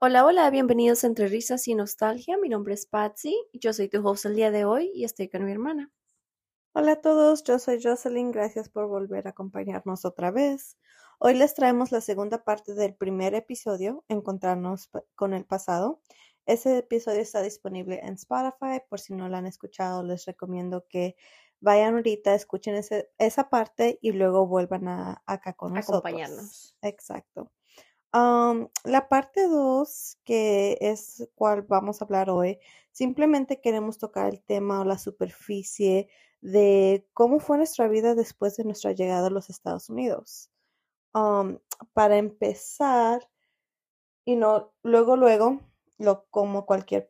Hola, hola, bienvenidos a Entre Risas y Nostalgia. Mi nombre es Patsy, yo soy tu host el día de hoy y estoy con mi hermana. Hola a todos, yo soy Jocelyn, gracias por volver a acompañarnos otra vez. Hoy les traemos la segunda parte del primer episodio, Encontrarnos con el pasado. Ese episodio está disponible en Spotify, por si no lo han escuchado, les recomiendo que vayan ahorita, escuchen esa parte y luego vuelvan a, acá con nosotros. Acompañarnos. Exacto la parte 2, que es cual vamos a hablar hoy, simplemente queremos tocar el tema o la superficie de cómo fue nuestra vida después de nuestra llegada a los Estados Unidos. para empezar, y no, luego, luego, lo, como cualquier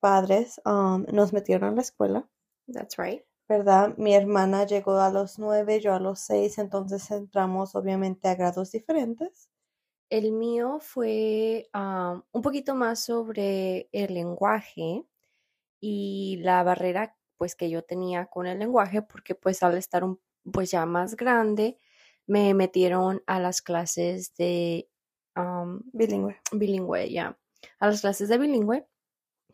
padres, nos metieron a la escuela. That's right. ¿Verdad? Mi hermana llegó a los nueve, yo a los seis, entonces entramos obviamente a grados diferentes. El mío fue un poquito más sobre el lenguaje y la barrera pues que yo tenía con el lenguaje porque pues al estar un, pues ya más grande me metieron a las clases de bilingüe. Bilingüe, ya. A las clases de bilingüe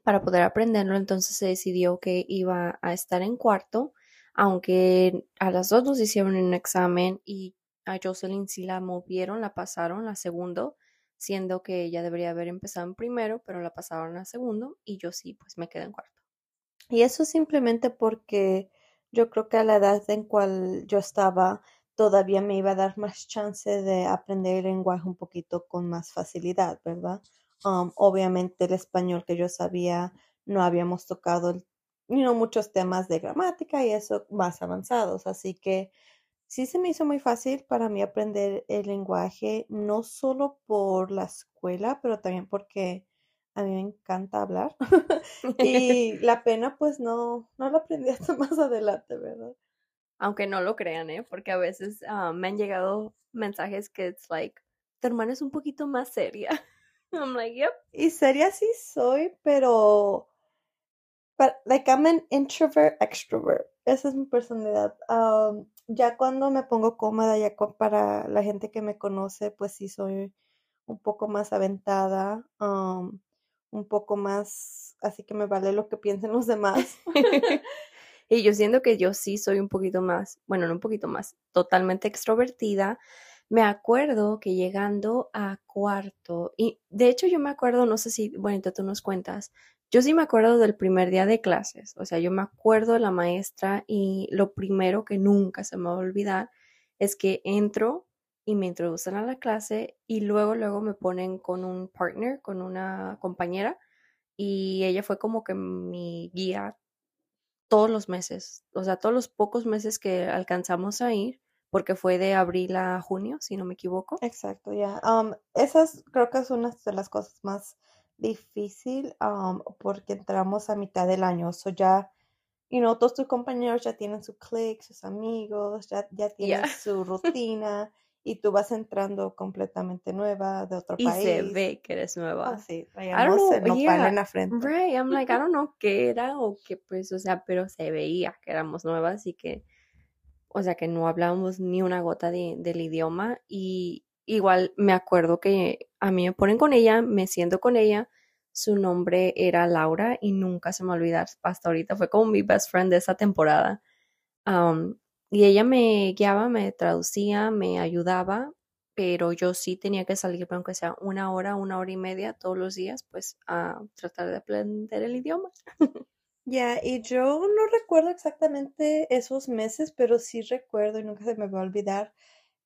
para poder aprenderlo. Entonces se decidió que iba a estar en cuarto, aunque a las dos nos hicieron un examen y a Jocelyn sí la movieron, la pasaron a segundo, siendo que ella debería haber empezado en primero, pero la pasaron a segundo y yo sí, pues me quedé en cuarto. Y eso simplemente porque yo creo que a la edad en cual yo estaba todavía me iba a dar más chance de aprender el lenguaje un poquito con más facilidad, ¿verdad? Um, obviamente el español que yo sabía no habíamos tocado muchos temas de gramática y eso más avanzados, así que Sí se me hizo muy fácil para mí aprender el lenguaje, no solo por la escuela, pero también porque a mí me encanta hablar. y la pena, pues no, no lo aprendí hasta más adelante, ¿verdad? Aunque no lo crean, ¿eh? Porque a veces ah, me han llegado mensajes que es like, tu hermana es un poquito más seria. I'm like, yep. Y seria sí soy, pero But like I'm an introvert, extrovert. Esa es mi personalidad. ya cuando me pongo cómoda, ya para la gente que me conoce, pues sí soy un poco más aventada, un poco más, así que me vale lo que piensen los demás. y yo siento que yo sí soy un poquito más, bueno, no un poquito más, totalmente extrovertida. Me acuerdo que llegando a cuarto, y de hecho yo me acuerdo, no sé si, bueno, tú nos cuentas, yo sí me acuerdo del primer día de clases, o sea, yo me acuerdo de la maestra y lo primero que nunca se me va a olvidar es que entro y me introducen a la clase y luego, luego me ponen con un partner, con una compañera y ella fue como que mi guía todos los meses, o sea, todos los pocos meses que alcanzamos a ir, porque fue de abril a junio, si no me equivoco. Exacto, ya. Um, esas creo que es una de las cosas más difícil porque entramos a mitad del año. So ya, you know, todos tus compañeros ya tienen su click, sus amigos, ya, ya tienen su rutina y tú vas entrando completamente nueva de otro país. Y se ve que eres nueva. Oh, sí, I don't know, yeah, en la frente. Right, I'm like, I don't know qué era o qué pues, o sea, pero se veía que éramos nuevas y que, o sea, que no hablábamos ni una gota de, del idioma y igual me acuerdo que a mí me ponen con ella, me siento con ella, su nombre era Laura y nunca se me olvidar hasta ahorita, fue como mi best friend de esa temporada. y ella me guiaba, me traducía, me ayudaba, pero yo sí tenía que salir, aunque sea una hora, una hora y media todos los días, pues a tratar de aprender el idioma. Ya, y yo no recuerdo exactamente esos meses, pero sí recuerdo y nunca se me va a olvidar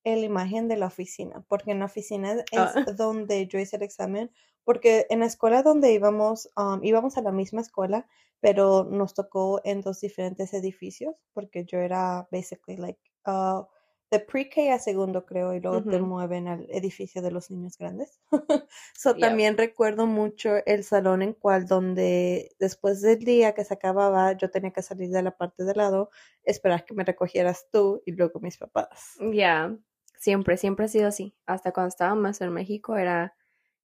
la imagen de la oficina, porque en la oficina es ah. donde yo hice el examen, porque en la escuela donde íbamos, um, íbamos a la misma escuela, pero nos tocó en dos diferentes edificios, porque yo era basically like uh, de pre-K a segundo creo, y luego te mueven al edificio de los niños grandes. so también recuerdo mucho el salón en cual donde después del día que se acababa, yo tenía que salir de la parte de lado, esperar que me recogieras tú y luego mis papás. Ya. Siempre, siempre ha sido así. Hasta cuando estaba más en México era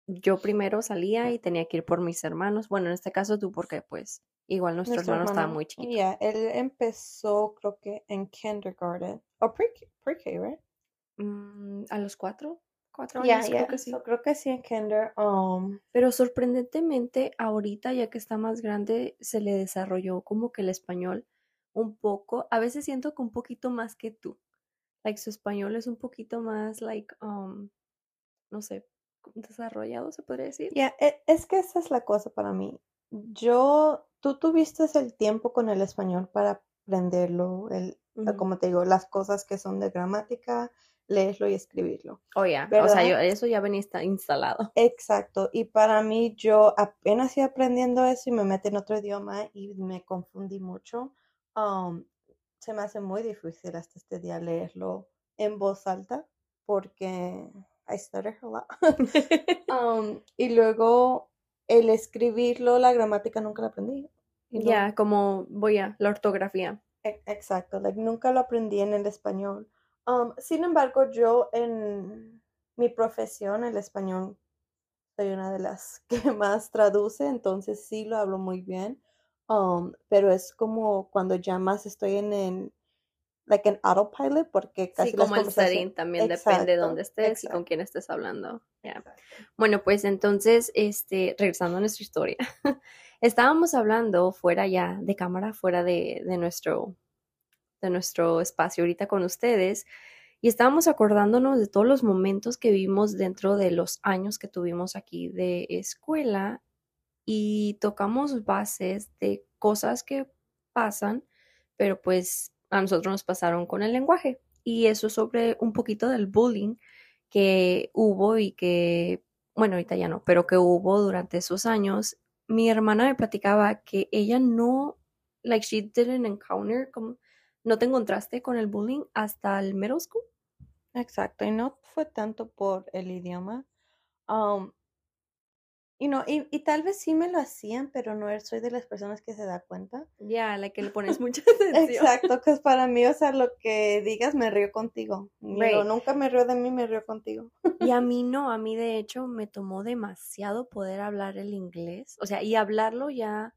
yo primero salía y tenía que ir por mis hermanos. Bueno, en este caso tú porque pues igual nuestro, hermano, estaba muy chiquito. Él empezó creo que en kindergarten o pre-K, right? Mm, a los cuatro, cuatro años, creo que sí. creo que sí en kinder. Um, Pero sorprendentemente ahorita ya que está más grande se le desarrolló como que el español un poco. A veces siento que un poquito más que tú. Like su español es un poquito más like um, no sé, desarrollado, se podría decir. Ya, e, es que esa es la cosa para mí. Yo, tú tuviste el tiempo con el español para aprenderlo, el, como te digo, las cosas que son de gramática, leerlo y escribirlo. Oh, ya, o sea, eso ya venía instalado. Exacto, y para mí yo apenas iba aprendiendo eso y me metí en otro idioma y me confundí mucho. Um, se me hace muy difícil hasta este día leerlo en voz alta porque I stutter a lot. Um, y luego el escribirlo, la gramática nunca la aprendí. Ya, como voy a la ortografía. E, exacto, like, nunca lo aprendí en el español. Um, sin embargo, yo en mi profesión, el español, soy una de las que más traduce, entonces sí lo hablo muy bien. Um, pero es como cuando ya más estoy en el like an autopilot porque casi sí, como el setting también depende de dónde estés y con quién estés hablando. Bueno, pues entonces, este, regresando a nuestra historia, estábamos hablando fuera ya de cámara, fuera de, de, nuestro, de nuestro espacio ahorita con ustedes y estábamos acordándonos de todos los momentos que vimos dentro de los años que tuvimos aquí de escuela y tocamos bases de cosas que pasan, pero pues a nosotros nos pasaron con el lenguaje. Y eso sobre un poquito del bullying que hubo y que, bueno, ahorita ya no, pero que hubo durante esos años. Mi hermana me platicaba que ella no, like she didn't encounter, como, no te encontraste con el bullying hasta el middle school. Exacto, y no fue tanto por el idioma. Um, y, no, y, y, tal vez sí me lo hacían, pero no soy de las personas que se da cuenta. Ya, la que le pones mucha atención. Exacto, que para mí, o sea, lo que digas me río contigo. Pero nunca me río de mí, me río contigo. Y a mí no, a mí de hecho me tomó demasiado poder hablar el inglés. O sea, y hablarlo ya,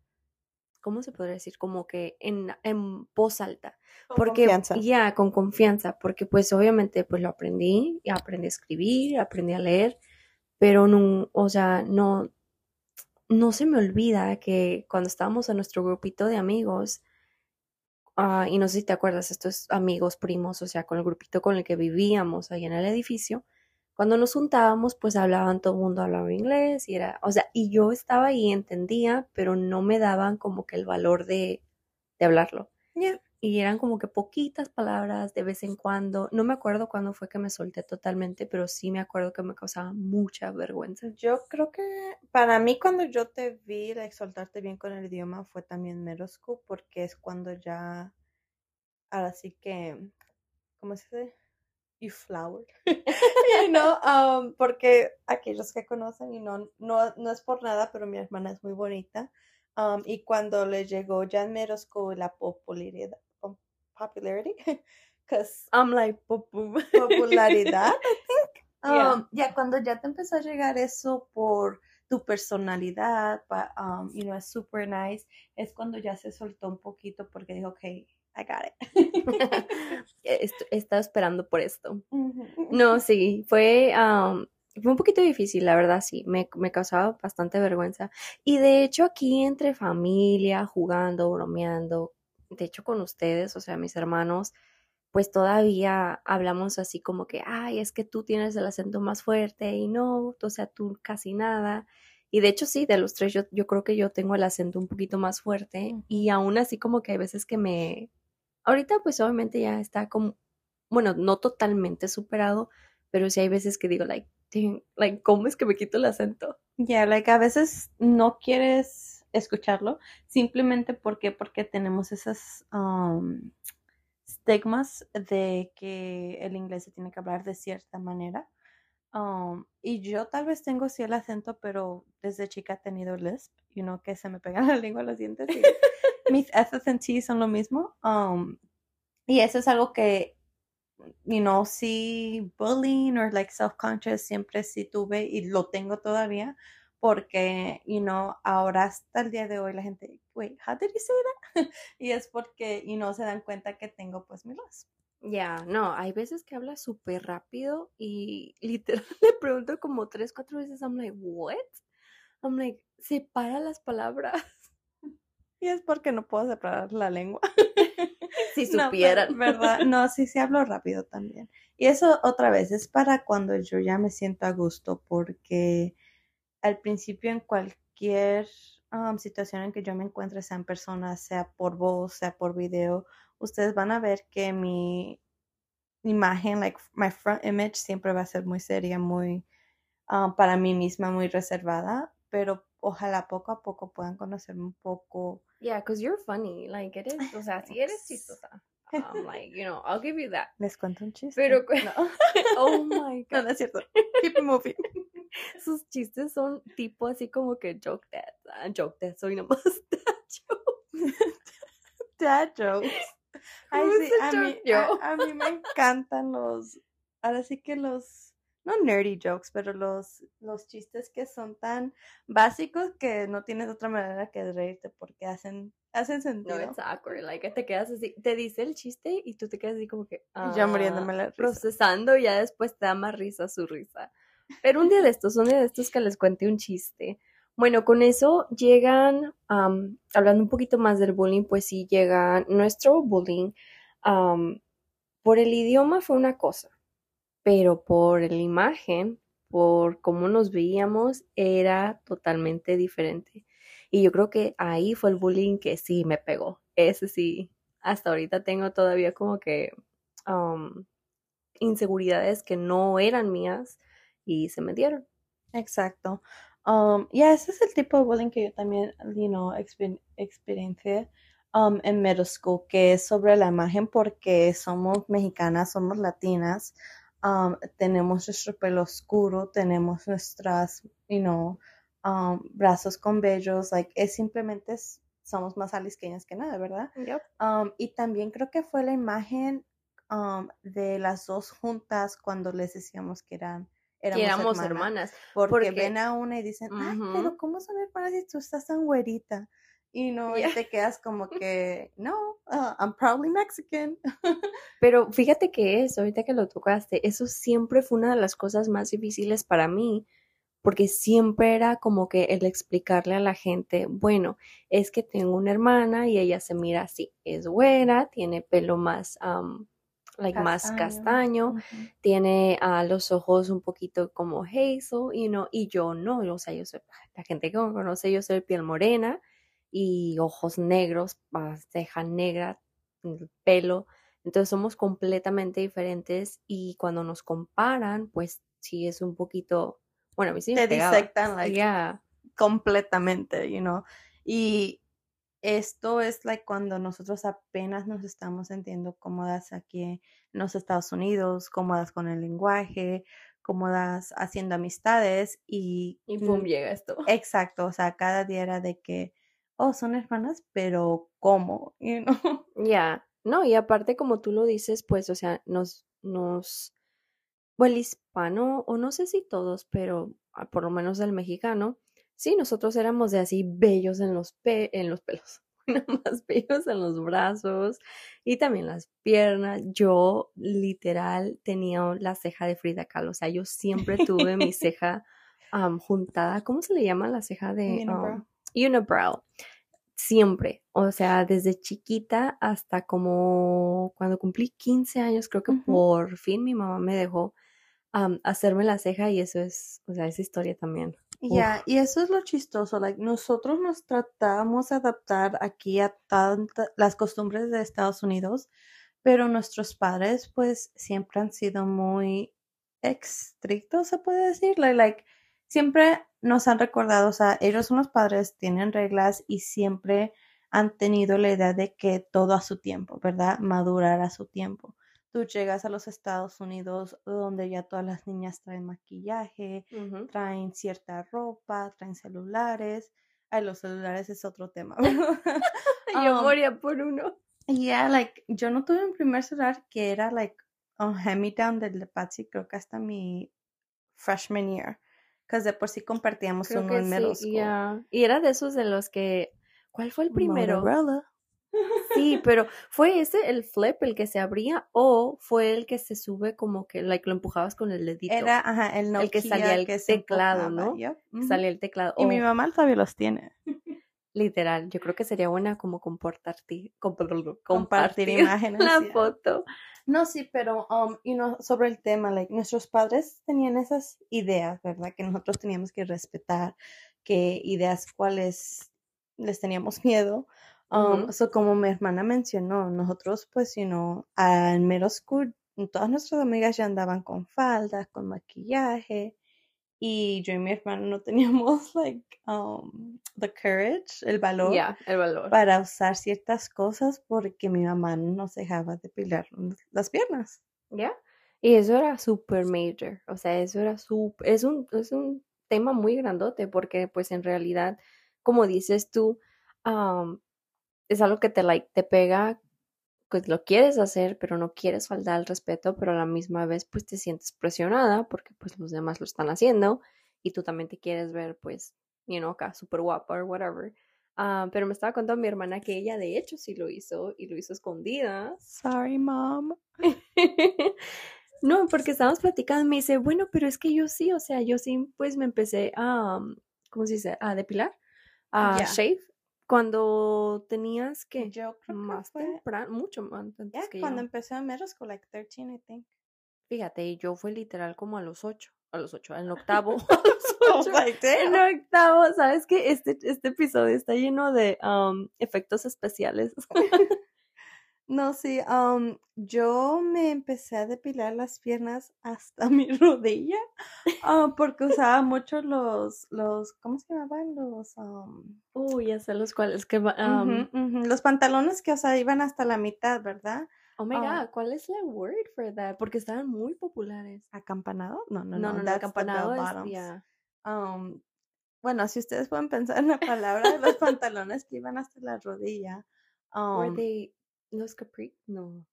¿cómo se podría decir? Como que en, en voz alta. Con porque, confianza. Ya, con confianza, porque pues obviamente pues lo aprendí, aprendí a escribir, aprendí a leer pero no, o sea, no, no se me olvida que cuando estábamos en nuestro grupito de amigos, uh, y no sé si te acuerdas, estos amigos primos, o sea, con el grupito con el que vivíamos ahí en el edificio, cuando nos juntábamos, pues hablaban, todo el mundo hablaba inglés y era, o sea, y yo estaba ahí, entendía, pero no me daban como que el valor de, de hablarlo. Yeah y eran como que poquitas palabras de vez en cuando. No me acuerdo cuándo fue que me solté totalmente, pero sí me acuerdo que me causaba mucha vergüenza. Yo creo que para mí cuando yo te vi de soltarte bien con el idioma fue también Merosco, porque es cuando ya, ahora sí que, ¿cómo se dice? You flower. you know, um, porque aquellos que conocen y no, no, no es por nada, pero mi hermana es muy bonita. Um, y cuando le llegó ya en la popularidad, popularity because I'm like popularidad, I think. Um, ya cuando ya te empezó a llegar eso por tu personalidad, um, you know, es super nice, es cuando ya se soltó un poquito porque dijo, ok, I got it. Estaba esperando por esto. No, sí, fue, um, fue un poquito difícil, la verdad, sí, me, me, causaba bastante vergüenza. Y de hecho aquí entre familia, jugando, bromeando, de hecho con ustedes, o sea, mis hermanos, pues todavía hablamos así como que, ay, es que tú tienes el acento más fuerte y no, o sea, tú casi nada. Y de hecho sí, de los tres yo, yo creo que yo tengo el acento un poquito más fuerte y aún así como que hay veces que me... Ahorita pues obviamente ya está como, bueno, no totalmente superado, pero sí hay veces que digo, like, like, ¿cómo es que me quito el acento? Ya, yeah, like, a veces no quieres escucharlo, simplemente porque, porque tenemos esas um, estigmas de que el inglés se tiene que hablar de cierta manera. Um, y yo tal vez tengo sí el acento, pero desde chica he tenido lisp, you know, que se me pega la lengua los dientes. Y mis S's and T's son lo mismo. Um, y eso es algo que you know, sí, bullying or like self-conscious siempre sí tuve y lo tengo todavía porque, you know, ahora hasta el día de hoy la gente, wait, how did you say that? y es porque, you know, se dan cuenta que tengo pues mi voz. Ya, no, hay veces que habla súper rápido y literal le pregunto como tres, cuatro veces, I'm like, what? I'm like, separa las palabras. Y es porque no puedo separar la lengua. si supieran. ¿Verdad? No, sí, sí hablo rápido también. Y eso otra vez es para cuando yo ya me siento a gusto, porque al principio en cualquier um, situación en que yo me encuentre, sea en persona, sea por voz, sea por video, ustedes van a ver que mi imagen, like my front image, siempre va a ser muy seria, muy um, para mí misma, muy reservada, pero ojalá poco a poco puedan conocerme un poco. Yeah, because you're funny, like it is, o sea, si eres chistosa. Um, like, you know, I'll give you that. Les cuento un chiste. Pero, no. oh my God. No, no es cierto. Keep moving. Sus chistes son tipo así como que joke dad. Uh, joke dad, soy nomás dad jokes. dad jokes. Ay, sí, a mí, a, a mí me encantan los, ahora sí que los, no nerdy jokes, pero los, los chistes que son tan básicos que no tienes otra manera que reírte porque hacen, hacen sentido. No, it's awkward, like te quedas así, te dice el chiste y tú te quedas así como que, ya muriéndome la risa. procesando y ya después te da más risa su risa. Pero un día de estos, un día de estos que les cuente un chiste. Bueno, con eso llegan, hablando un poquito más del bullying, pues sí llega nuestro bullying. por el idioma fue una cosa, pero por la imagen, por cómo nos veíamos, era totalmente diferente. Y yo creo que ahí fue el bullying que sí me pegó. Ese sí, hasta ahorita tengo todavía como que inseguridades que no eran mías y se me dieron. Exacto. Um, ya, ese es el tipo de bullying que yo también, you know, experiencié um, en middle school, que es sobre la imagen porque somos mexicanas, somos latinas, um, tenemos nuestro pelo oscuro, tenemos nuestras, you know, um, brazos con vellos, like, es simplemente somos más alisqueñas que nada, ¿verdad? Um, y también creo que fue la imagen um, de las dos juntas cuando les decíamos que eran éramos, hermanas. Porque, ven a una y dicen, ay, pero ¿cómo son hermanas si tú estás tan güerita? Y no, y te quedas como que, no, uh, I'm probably Mexican. pero fíjate que eso, ahorita que lo tocaste, eso siempre fue una de las cosas más difíciles para mí, porque siempre era como que el explicarle a la gente, bueno, es que tengo una hermana y ella se mira así, es güera, tiene pelo más like más castaño, tiene a los ojos un poquito como hazel, you know, y yo no, o sea, yo soy, la gente que me conoce, yo soy piel morena y ojos negros, ceja negra, pelo, entonces somos completamente diferentes y cuando nos comparan, pues sí es un poquito, bueno, a mí sí me Te disectan, like, completamente, you know, y esto es like cuando nosotros apenas nos estamos sintiendo cómodas aquí en los Estados Unidos, cómodas con el lenguaje, cómodas haciendo amistades y... Y pum, llega esto. Exacto, o sea, cada día era de que, oh, son hermanas, pero ¿cómo? Ya, no, y aparte como tú lo dices, pues, o sea, nos, nos, bueno, el hispano, o no sé si todos, pero ah, por lo menos el mexicano, Sí, nosotros éramos de así bellos en los, en los pelos, más bellos en los brazos y también las piernas. Yo literal tenía la ceja de Frida Kahlo, o sea, yo siempre tuve mi ceja juntada. ¿Cómo se le llama la ceja de unibrow? unibrow? Siempre, o sea, desde chiquita hasta como cuando cumplí 15 años, creo que por fin mi mamá me dejó hacerme la ceja y eso es, o sea, esa historia también. Ya, y eso es lo chistoso, like, nosotros nos tratamos de adaptar aquí a tantas las costumbres de Estados Unidos, pero nuestros padres pues siempre han sido muy estrictos, se puede decir, like, siempre nos han recordado, o sea, ellos son los padres, tienen reglas y siempre han tenido la idea de que todo a su tiempo, ¿verdad? Madurar a su tiempo tú llegas a los Estados Unidos donde ya todas las niñas traen maquillaje, traen cierta ropa, traen celulares. Ay, los celulares es otro tema. yo um, moría por uno. Yeah, like, yo no tuve un primer celular que era, like, un hand-me-down del Patsy, creo que hasta mi freshman year. Que de por sí compartíamos uno en middle school. Y era de esos de los que. ¿Cuál fue el primero? Sí, pero ¿fue ese el flip el que se abría o fue el que se sube como que like, lo empujabas con el dedito? Era, ajá, el El que salía el teclado, ¿no? Salía el teclado. Y mi mamá todavía los tiene. Literal, yo creo que sería buena como compartir, compartir, compartir imágenes. La foto. No, sí, pero, um, you know, sobre el tema, like, nuestros padres tenían esas ideas, ¿verdad? Que nosotros teníamos que respetar, que ideas cuales les teníamos miedo. Um, como mi hermana mencionó, nosotros, pues, you know, en middle school, todas nuestras amigas ya andaban con faldas, con maquillaje, y yo y mi hermano no teníamos like um, the courage, el valor, el valor para usar ciertas cosas porque mi mamá no nos dejaba depilar las piernas. Ya. Y eso era super major, o sea, eso era super, es un, es un tema muy grandote porque pues en realidad, como dices tú, um, es algo que te, like, te pega pues lo quieres hacer, pero no quieres faltar al respeto, pero a la misma vez pues te sientes presionada porque pues los demás lo están haciendo y tú también te quieres ver pues, you know, acá súper guapa o whatever. Ah, pero me estaba contando mi hermana que ella de hecho sí lo hizo y lo hizo escondida. Sorry, mom. no, porque estábamos platicando y me dice, bueno, pero es que yo sí, o sea, yo sí pues me empecé a, ¿cómo se dice? A depilar, a shave cuando tenías que yo creo más que temprano, mucho más antes que cuando empecé a middle school, like 13, I think. Fíjate, yo fue literal como a los ocho, a los ocho, en octavo, oh en octavo, ¿sabes qué? Este, este episodio está lleno de um, efectos especiales. No, sí, um, yo me empecé a depilar las piernas hasta mi rodilla uh, porque usaba mucho los, los, ¿cómo se llamaban? Los, um, uy, ya sé los cuales, que, um, los pantalones que, o sea, iban hasta la mitad, ¿verdad? Oh my god, ¿cuál es la word for that? Porque estaban muy populares. ¿Acampanado? No, no, no. No, no, acampanado es, bueno, si ustedes pueden pensar en la palabra, los pantalones que iban hasta la rodilla. Um, ¿Los Capri? No.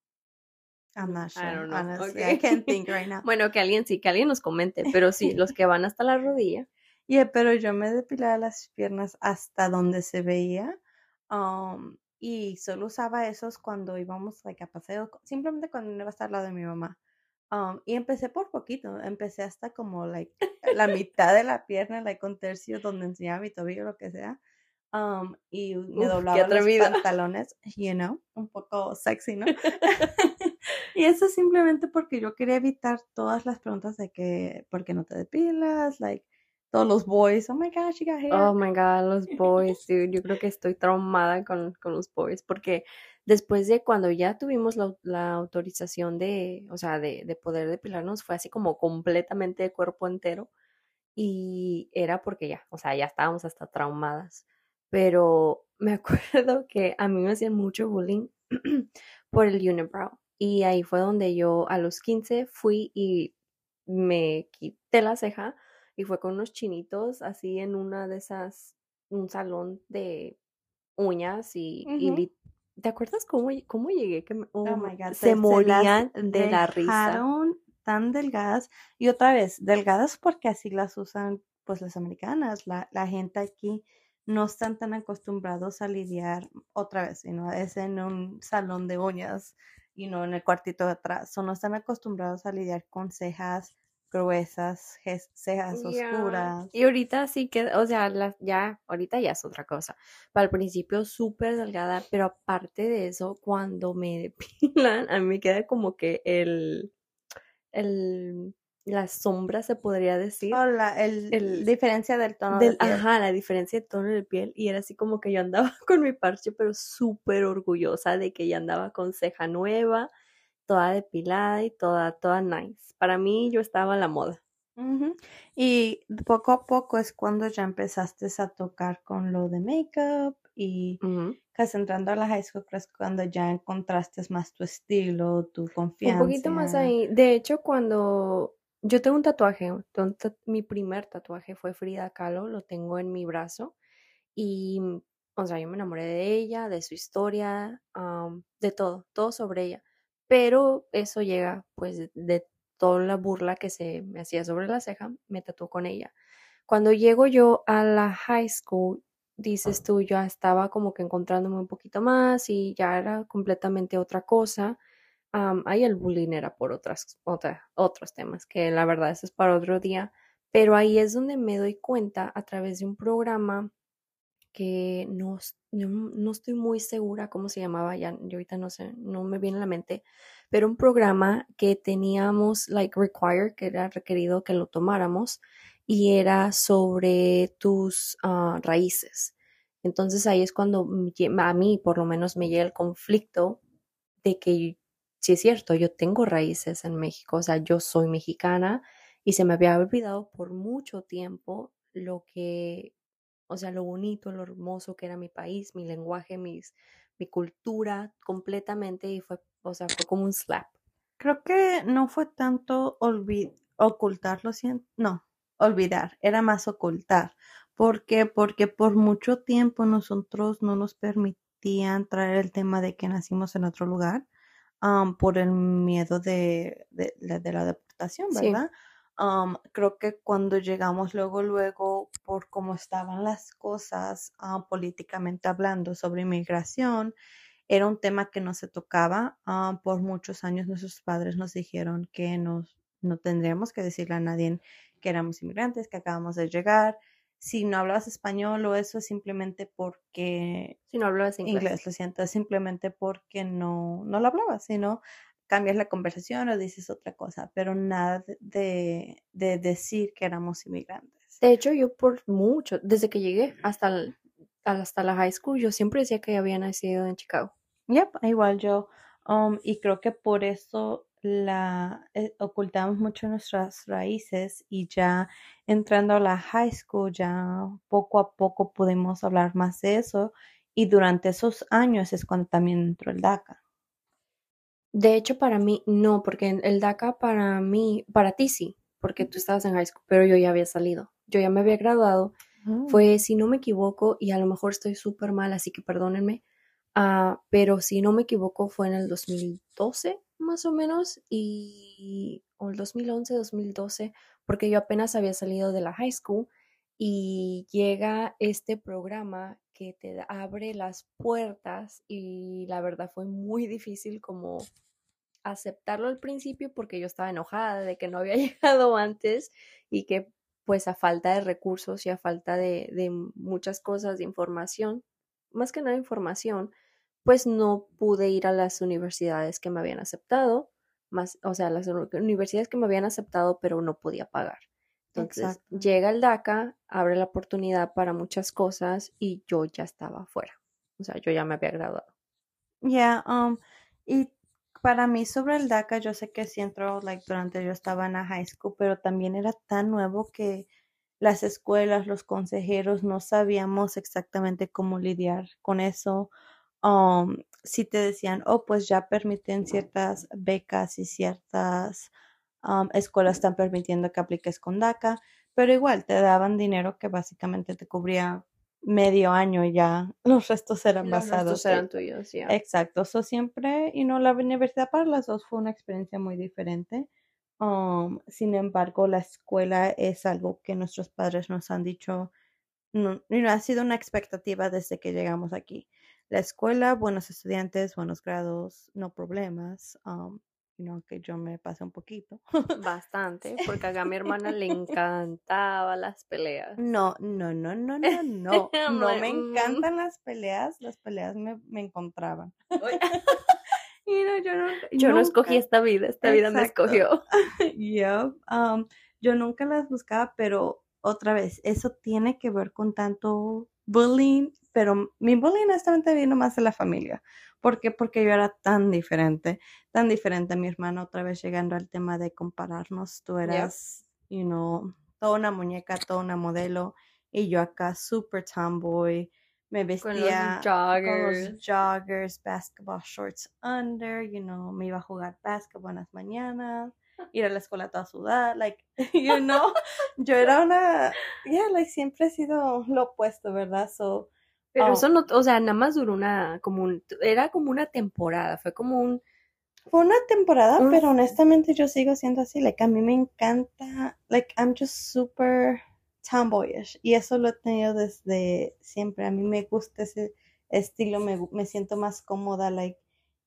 I'm not sure. I don't know. Honestly, I can't think right now. bueno, que alguien sí, que alguien nos comente, pero sí, los que van hasta la rodilla. Yeah, pero yo me depilaba las piernas hasta donde se veía. Um, y solo usaba esos cuando íbamos like, a paseo, simplemente cuando iba a estar al lado de mi mamá. Um, y empecé por poquito, empecé hasta como like, la mitad de la pierna, like un tercio donde enseñaba mi tobillo, lo que sea. Um, y me doblaba los pantalones, you know, un poco sexy, ¿no? y eso simplemente porque yo quería evitar todas las preguntas de que, ¿por qué no te depilas? Like, todos los boys, oh my gosh, you got hair. Oh my god, los boys, dude. Yo creo que estoy traumada con, con los boys porque después de cuando ya tuvimos la, la autorización de, o sea, de, de, poder depilarnos, fue así como completamente de cuerpo entero y era porque ya, o sea, ya estábamos hasta traumadas pero me acuerdo que a mí me hacían mucho bullying por el unibrow. Y ahí fue donde yo a los 15 fui y me quité la ceja y fue con unos chinitos así en una de esas, un salón de uñas y, ¿te acuerdas cómo, cómo llegué? Que oh, oh my God, se, morían de la risa. tan delgadas y otra vez, delgadas porque así las usan pues las americanas, la, la gente aquí no están tan acostumbrados a lidiar otra vez, ¿no? es en un salón de uñas y no en el cuartito de atrás, o no están acostumbrados a lidiar con cejas gruesas, cejas oscuras. Y ahorita sí que, o sea, ya, ahorita ya es otra cosa. Para el principio súper delgada, pero aparte de eso, cuando me depilan, a mí me queda como que el, el la sombra, se podría decir. O la el, diferencia del tono de piel. Ajá, la diferencia de tono de piel. Y era así como que yo andaba con mi parche, pero súper orgullosa de que ya andaba con ceja nueva, toda depilada y toda, toda nice. Para mí yo estaba a la moda. Y poco a poco es cuando ya empezaste a tocar con lo de makeup y casi entrando a la high school, es cuando ya encontraste más tu estilo, tu confianza. Un poquito más ahí. De hecho, cuando yo tengo un tatuaje, mi primer tatuaje fue Frida Kahlo, lo tengo en mi brazo y, mm, o sea, yo me enamoré de ella, de su historia, de todo, todo sobre ella. pero eso llega pues de toda la burla que se me hacía sobre la ceja, me tatuó con ella. Cuando llego yo a la high school, dices tú, ya estaba como que encontrándome un poquito más y ya era completamente otra cosa. Ahí el bullying era por otras, otros temas, que la verdad eso es para otro día, pero ahí es donde me doy cuenta a través de un programa que no, no, estoy muy segura cómo se llamaba, ya yo ahorita no sé, no me viene a la mente, pero un programa que teníamos, like, required, que era requerido que lo tomáramos, y era sobre tus ah, raíces. Entonces ahí es cuando a mí por lo menos me llega el conflicto de que sí es cierto, yo tengo raíces en México, o sea, yo soy mexicana y se me había olvidado por mucho tiempo lo que, o sea, lo bonito, lo hermoso que era mi país, mi lenguaje, mis, mi cultura completamente y fue, o sea, fue como un slap. Creo que no fue tanto ocultarlo, no, olvidar, era más ocultar. ¿Por qué? Porque por mucho tiempo nosotros no nos permitían traer el tema de que nacimos en otro lugar por el miedo de, de, la deportación, ¿verdad? creo que cuando llegamos luego, luego, por cómo estaban las cosas políticamente hablando sobre inmigración, era un tema que no se tocaba. por muchos años nuestros padres nos dijeron que nos, no tendríamos que decirle a nadie que éramos inmigrantes, que acabamos de llegar. Si no hablabas español o eso es simplemente porque... Si no hablabas inglés. Inglés, lo siento, simplemente porque no, no lo hablabas, sino cambias la conversación o dices otra cosa, pero nada de, de decir que éramos inmigrantes. De hecho, yo por mucho, desde que llegué hasta, hasta la high school, yo siempre decía que había nacido en Chicago. Yep, igual yo. Um, y creo que por eso la eh, ocultamos mucho nuestras raíces y ya entrando a la high school ya poco a poco pudimos hablar más de eso y durante esos años es cuando también entró el DACA. De hecho, para mí no, porque el DACA para mí, para ti sí, porque tú estabas en high school, pero yo ya había salido, yo ya me había graduado. Oh. Fue, si no me equivoco, y a lo mejor estoy súper mal, así que perdónenme, uh, pero si no me equivoco fue en el 2012, más o menos, y o el 2011, 2012, porque yo apenas había salido de la high school y llega este programa que te abre las puertas y la verdad fue muy difícil como aceptarlo al principio porque yo estaba enojada de que no había llegado antes y que pues a falta de recursos y a falta de, de muchas cosas, de información, más que nada información, pues no pude ir a las universidades que me habían aceptado, más, o sea, las universidades que me habían aceptado, pero no podía pagar. Entonces llega el DACA, abre la oportunidad para muchas cosas y yo ya estaba fuera. O sea, yo ya me había graduado. Ya, um, y para mí sobre el DACA, yo sé que sí entró, like, durante yo estaba en la high school, pero también era tan nuevo que las escuelas, los consejeros, no sabíamos exactamente cómo lidiar con eso um, si te decían, oh, pues ya permiten ciertas becas y ciertas um, escuelas están permitiendo que apliques con DACA, pero igual te daban dinero que básicamente te cubría medio año y ya los restos eran los basados. Restos eran tuyos, ya. Exacto, eso siempre, y no, la universidad para las dos fue una experiencia muy diferente. Um, sin embargo, la escuela es algo que nuestros padres nos han dicho, no, no, ha sido una expectativa desde que llegamos aquí la escuela, buenos estudiantes, buenos grados, no problemas. Um, que yo me pasé un poquito. Bastante, porque a mi hermana le encantaba las peleas. No, no, no, no, no, no. No me mm. encantan las peleas, las peleas me, me encontraban. yo no, yo no escogí esta vida, esta vida me escogió. yo, um, yo nunca las buscaba, pero otra vez, eso tiene que ver con tanto bullying pero mi bullying honestamente vino más de la familia. ¿Por qué? Porque yo era tan diferente, tan diferente a mi hermano, otra vez llegando al tema de compararnos. Tú eras, you know, toda una muñeca, toda una modelo, y yo acá super tomboy. Me vestía con los joggers, con los joggers basketball shorts under, you know, me iba a jugar basketball en las mañanas ir a la escuela toda sudada, like, you know, yo era una, yeah, like, siempre he sido lo opuesto, ¿verdad? So, pero eso oh. no, o sea, nada más duró una, como un, era como una temporada, fue como un, Fue una temporada, pero honestamente yo sigo siendo así. Like, a mí me encanta. Like, I'm just super tomboyish. Y eso lo he tenido desde siempre. A mí me gusta ese estilo. Me, me siento más cómoda, like,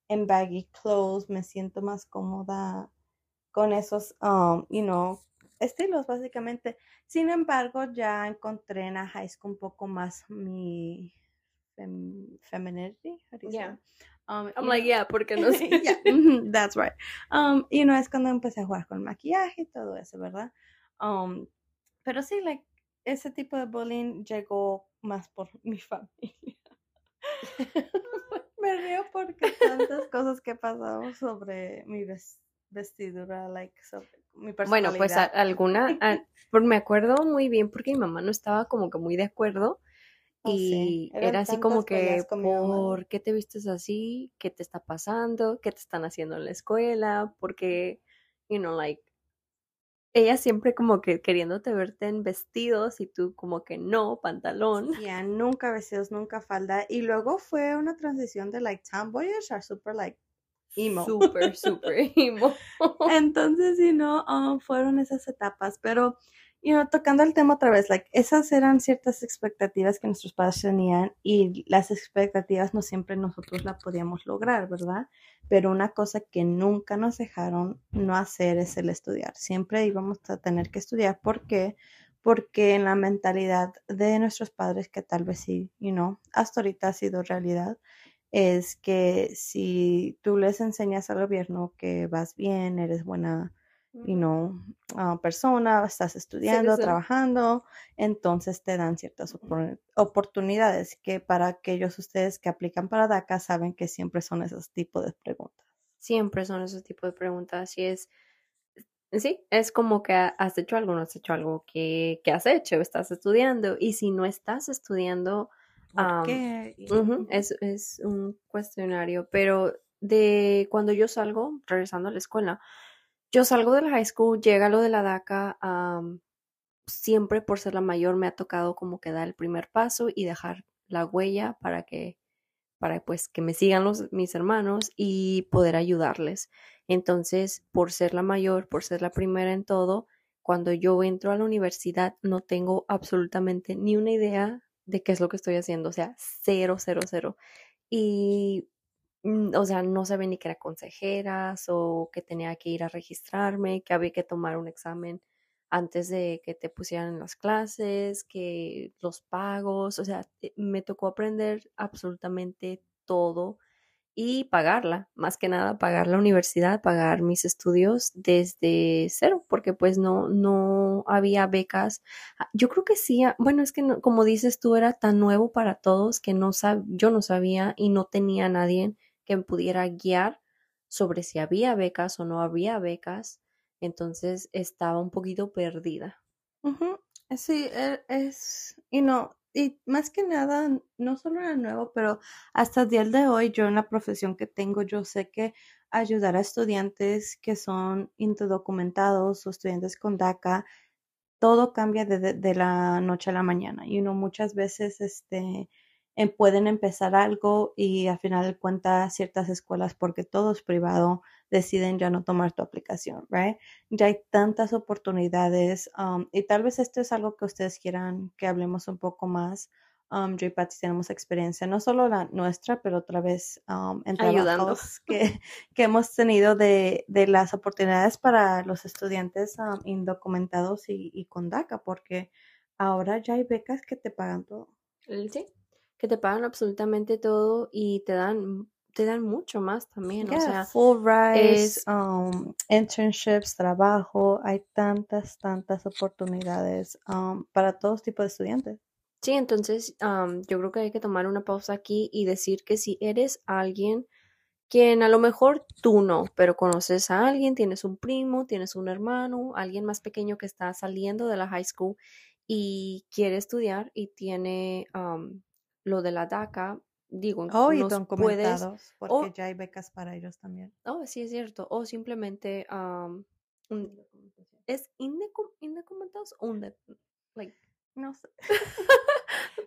en baggy clothes. Me siento más cómoda con esos, um, you know, estilos, básicamente. Sin embargo, ya encontré en la high school un poco más mi fem femininity. Yeah. Um, I'm like, yeah, porque no sé. yeah, that's right. Um, y no es cuando empecé a jugar con maquillaje y todo eso, ¿verdad? Um, pero sí, like, ese tipo de bullying llegó más por mi familia. Me río porque tantas cosas que pasado sobre mi vestidura, like, sobre mi personalidad. Bueno, pues alguna, me acuerdo muy bien porque mi mamá no estaba como que muy de acuerdo Oh, y era así como que, ¿por qué te vistes así? ¿Qué te está pasando? ¿Qué te están haciendo en la escuela? Porque, you know, like, ella siempre como que queriéndote verte en vestidos y tú como que no, pantalón. Ya, nunca vestidos, nunca falda. Y luego fue una transición de like tomboyish a super like emo. Super, super emo. Entonces, you know, um, fueron esas etapas, pero you know, tocando el tema otra vez, like, esas eran ciertas expectativas que nuestros padres tenían y las expectativas no siempre nosotros la podíamos lograr, ¿verdad? Pero una cosa que nunca nos dejaron no hacer es el estudiar. Siempre íbamos a tener que estudiar. ¿Por qué? Porque en la mentalidad de nuestros padres, que tal vez sí, you know, hasta ahorita ha sido realidad, es que si tú les enseñas al gobierno que vas bien, eres buena you know, uh, persona, estás estudiando, trabajando, entonces te dan ciertas oportunidades que para aquellos ustedes que aplican para DACA saben que siempre son esos tipos de preguntas. Siempre son esos tipos de preguntas y es, sí, es como que has hecho algo, no has hecho algo, que, has hecho? Estás estudiando y si no estás estudiando, es, es un cuestionario, pero de cuando yo salgo, regresando a la escuela, yo salgo de la high school, llega lo de la DACA, siempre por ser la mayor me ha tocado como que dar el primer paso y dejar la huella para que para pues que me sigan los mis hermanos y poder ayudarles. Entonces, por ser la mayor, por ser la primera en todo, cuando yo entro a la universidad no tengo absolutamente ni una idea de qué es lo que estoy haciendo, o sea, cero, cero, cero. Y Mm, o sea, no sabía ni que era consejeras o que tenía que ir a registrarme, que había que tomar un examen antes de que te pusieran en las clases, que los pagos, o sea, me tocó aprender absolutamente todo y pagarla, más que nada pagar la universidad, pagar mis estudios desde cero, porque pues no, no había becas. Ah, yo creo que sí, ah, bueno, es que como dices tú, era tan nuevo para todos que no sab yo no sabía y no tenía nadie que me pudiera guiar sobre si había becas o no había becas. Entonces estaba un poquito perdida. Sí, e, es, y no, y más que nada, no solo era nuevo, pero hasta el día de hoy, yo en la profesión que tengo, yo sé que ayudar a estudiantes que son indocumentados o estudiantes con DACA, todo cambia de, de, la noche a la mañana. Y uno muchas veces, este, pueden empezar algo y al final de cuentas ciertas escuelas, porque todo es privado, deciden ya no tomar tu aplicación, right? Ya hay tantas oportunidades um, y tal vez esto es algo que ustedes quieran que hablemos un poco más. Um, yo y Patsy tenemos experiencia, no solo la nuestra, pero otra vez um, en trabajos que, que, hemos tenido de, de, las oportunidades para los estudiantes um, indocumentados y, y con DACA, porque ahora ya hay becas que te pagan todo. Sí, que te pagan absolutamente todo y te dan te dan mucho más también, o sea, full rides, um, internships, trabajo, hay tantas, tantas oportunidades um, para todos tipos de estudiantes. Sí, entonces um, yo creo que hay que tomar una pausa aquí y decir que si eres alguien quien a lo mejor tú no, pero conoces a alguien, tienes un primo, tienes un hermano, alguien más pequeño que está saliendo de la high school y quiere estudiar y tiene lo de la DACA, digo, oh, y puedes, porque ya hay becas para ellos también. Oh, sí, es cierto. O simplemente ¿es indocumentados o like, no sé.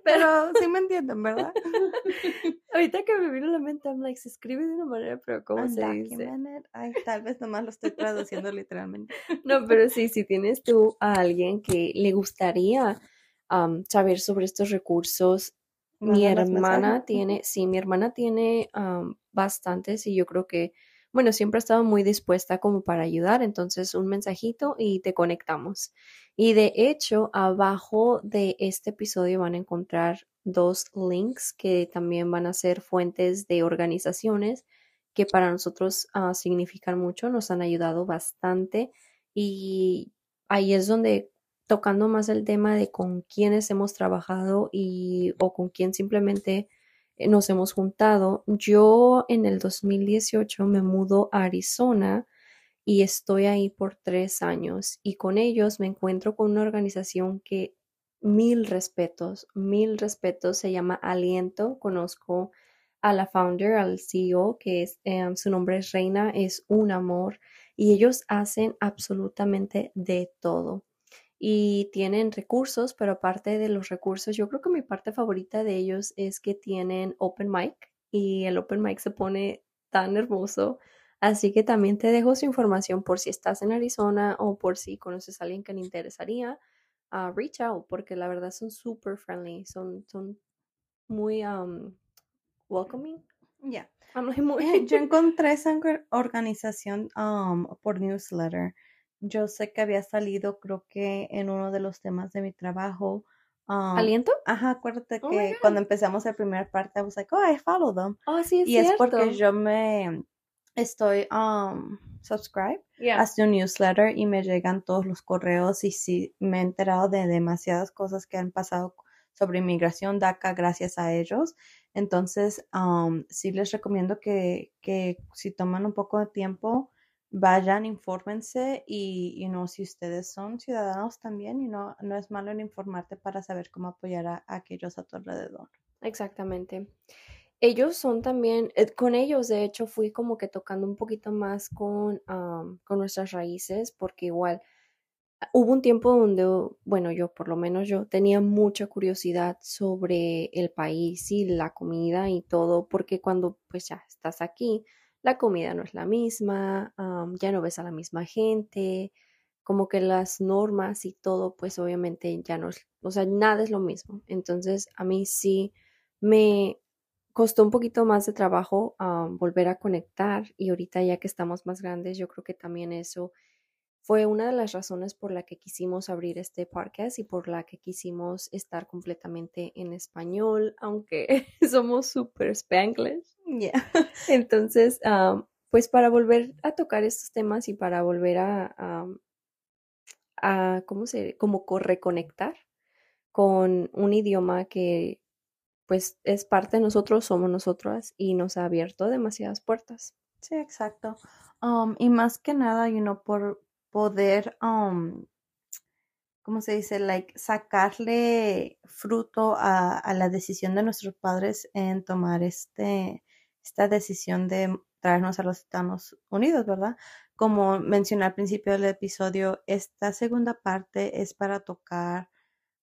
Pero sí me entienden, ¿verdad? Ahorita que me vino a la mente, I'm like, se escribe de una manera, pero ¿cómo se dice? Ay, tal vez nomás lo estoy traduciendo literalmente. No, pero sí, si tienes tú a alguien que le gustaría saber sobre estos recursos, mi hermana tiene, sí, mi hermana tiene bastantes y yo creo que, bueno, siempre ha estado muy dispuesta como para ayudar, entonces un mensajito y te conectamos. Y de hecho, abajo de este episodio van a encontrar dos links que también van a ser fuentes de organizaciones que para nosotros ah, significan mucho, nos han ayudado bastante y ahí es donde tocando más el tema de con quiénes hemos trabajado y o con quién simplemente eh, nos hemos juntado. Yo en el 2018 me mudo a Arizona y estoy ahí por tres años y con ellos me encuentro con una organización que mil respetos, mil respetos, se llama Aliento, conozco a la founder, al CEO, que es, em, su nombre es Reina, es un amor y ellos hacen absolutamente de todo y tienen recursos, pero aparte de los recursos, yo creo que mi parte favorita de ellos es que tienen open mic y el open mic se pone tan hermoso. Así que también te dejo su información por si estás en Arizona o por si conoces a alguien que le interesaría. Uh, reach out porque la verdad son super friendly, son, son muy um, welcoming. Ya. Yo encontré esa organización um, por newsletter yo sé que había salido, creo que en uno de los temas de mi trabajo. Um, ¿Aliento? Ajá, acuérdate oh que cuando empezamos la primera parte, I was like, oh, I follow them. Oh, sí, es y es porque yo me estoy um, subscribe a su newsletter y me llegan todos los correos y sí me he enterado de demasiadas cosas que han pasado sobre inmigración DACA gracias a ellos. Entonces, um, sí les recomiendo que, que si toman un poco de tiempo, vayan, infórmense y, no si ustedes son ciudadanos también y no, no es malo en informarte para saber cómo apoyar a, aquellos a tu alrededor. Exactamente. Ellos son también, eh, con ellos de hecho fui como que tocando un poquito más con, con nuestras raíces porque igual ah, hubo un tiempo donde, bueno, yo por lo menos yo tenía mucha curiosidad sobre el país y la comida y todo porque cuando pues ya estás aquí, la comida no es la misma, ya no ves a la misma gente, como que las normas y todo, pues obviamente ya no es, o sea, nada es lo mismo. Entonces, a mí sí me costó un poquito más de trabajo volver a conectar y ahorita ya que estamos más grandes, yo creo que también eso fue una de las razones por la que quisimos abrir este podcast y por la que quisimos estar completamente en español, aunque somos súper spanglish. Entonces, pues para volver a tocar estos temas y para volver a, a, ¿cómo se, como reconectar con un idioma que pues es parte de nosotros, somos nosotras y nos ha abierto demasiadas puertas. Sí, exacto. y más que nada, you know, por poder, um, ¿cómo se dice? Like, sacarle fruto a, a, la decisión de nuestros padres en tomar este, esta decisión de traernos a los Estados Unidos, ¿verdad? Como mencioné al principio del episodio, esta segunda parte es para tocar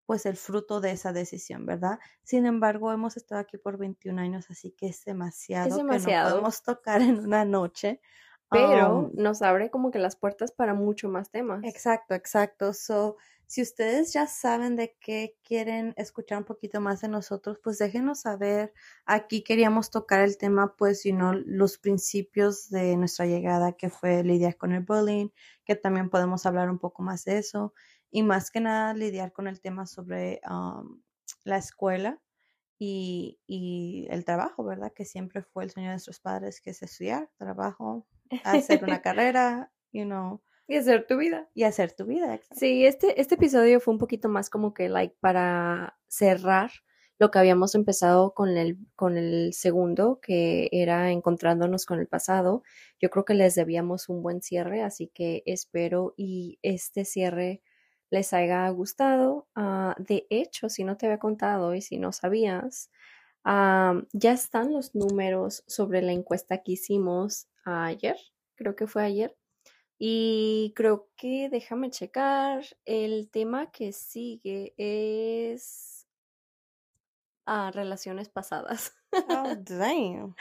pues el fruto de esa decisión, ¿verdad? Sin embargo, hemos estado aquí por 21 años, así que es demasiado, es demasiado. que no podemos tocar en una noche pero nos abre como que las puertas para mucho más temas. Exacto, exacto. So, si ustedes ya saben de qué quieren escuchar un poquito más de nosotros, pues déjenos saber. Aquí queríamos tocar el tema, pues, si no, los principios de nuestra llegada, que fue lidiar con el bullying, que también podemos hablar un poco más de eso. Y más que nada, lidiar con el tema sobre la escuela y, y el trabajo, ¿verdad? Que siempre fue el sueño de nuestros padres, que es estudiar, trabajo, hacer una carrera, you know. Y hacer tu vida. Y hacer tu vida. Sí, este, este episodio fue un poquito más como que, like, para cerrar lo que habíamos empezado con el, con el segundo, que era encontrándonos con el pasado. Yo creo que les debíamos un buen cierre, así que espero y este cierre les haya gustado. Ah, de hecho, si no te había contado y si no sabías, ah, ya están los números sobre la encuesta que hicimos ayer, creo que fue ayer. Y creo que déjame checar. El tema que sigue es. a relaciones pasadas. Oh, damn.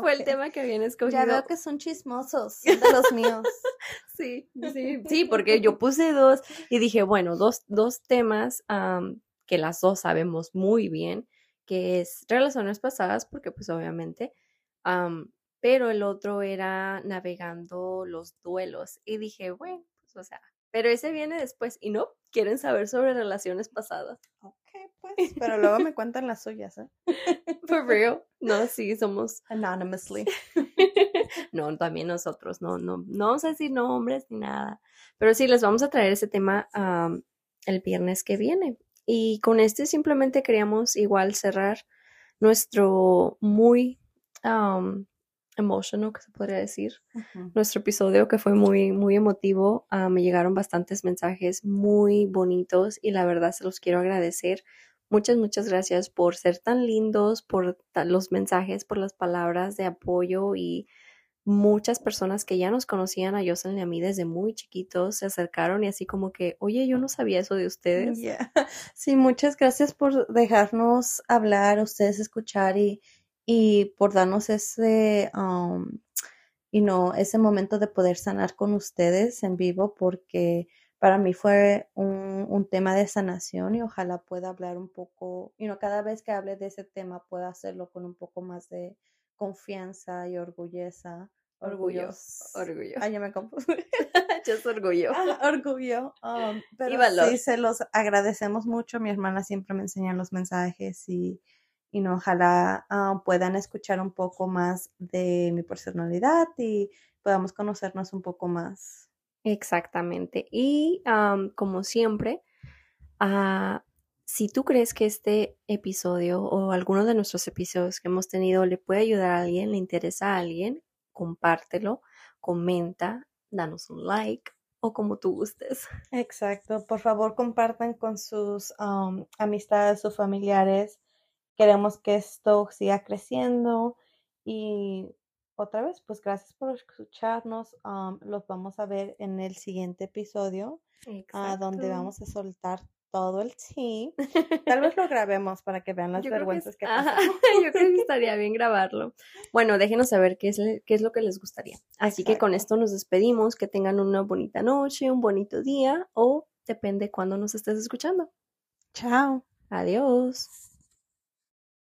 Fue el tema que habían escogido. Ya veo que son chismosos, son de los míos. Sí, sí, sí, porque yo puse dos y dije, bueno, dos, dos temas que las dos sabemos muy bien, que es relaciones pasadas, porque pues obviamente, am, pero el otro era navegando los duelos y dije, bueno, pues o sea, pero ese viene después y no, quieren saber sobre relaciones pasadas. Ok, pues, pero luego me cuentan las suyas, ¿eh? For real. No, sí, somos Anonymously. no, también nosotros, no, no, no vamos a decir nombres ni nada, pero sí les vamos a traer ese tema am, el viernes que viene. Y con este simplemente queríamos igual cerrar nuestro muy um, emotional, que se podría decir, nuestro episodio que fue muy, muy emotivo. Ah, me llegaron bastantes mensajes muy bonitos y la verdad se los quiero agradecer. Muchas, muchas gracias por ser tan lindos, por los mensajes, por las palabras de apoyo y muchas personas que ya nos conocían a Jocelyn y a mí desde muy chiquitos se acercaron y así como que, oye, yo no sabía eso de ustedes. Yeah. Sí, muchas gracias por dejarnos hablar, ustedes escuchar y, y por darnos ese, um, you know, ese momento de poder sanar con ustedes en vivo, porque para mí fue un, un tema de sanación y ojalá pueda hablar un poco, you know, cada vez que hable de ese tema pueda hacerlo con un poco más de confianza y orgulleza. Orgullo, orgullo. Ay, ya me confundí. Just orgullo. Ah, orgullo. um, pero valor. sí, se los agradecemos mucho. Mi hermana siempre me enseña los mensajes y, y no, ojalá ah, puedan escuchar un poco más de mi personalidad y podamos conocernos un poco más. Exactamente. Y am, como siempre, ah, si tú crees que este episodio o alguno de nuestros episodios que hemos tenido le puede ayudar a alguien, le interesa a alguien, compártelo, comenta, danos un like o como tú gustes. Exacto. Por favor, compartan con sus um, amistades, sus familiares. Queremos que esto siga creciendo y otra vez, pues gracias por escucharnos. um, los vamos a ver en el siguiente episodio. a donde vamos a soltar todo el tea. Tal vez lo grabemos para que vean las Yo creo que vergüenzas es- que, pasamos. yo creo que estaría bien grabarlo. Bueno, déjenos saber qué es, qué es lo que les gustaría. Así que con esto nos despedimos. Que tengan una bonita noche, un bonito día o depende cuándo nos estés escuchando. Chao. Adiós.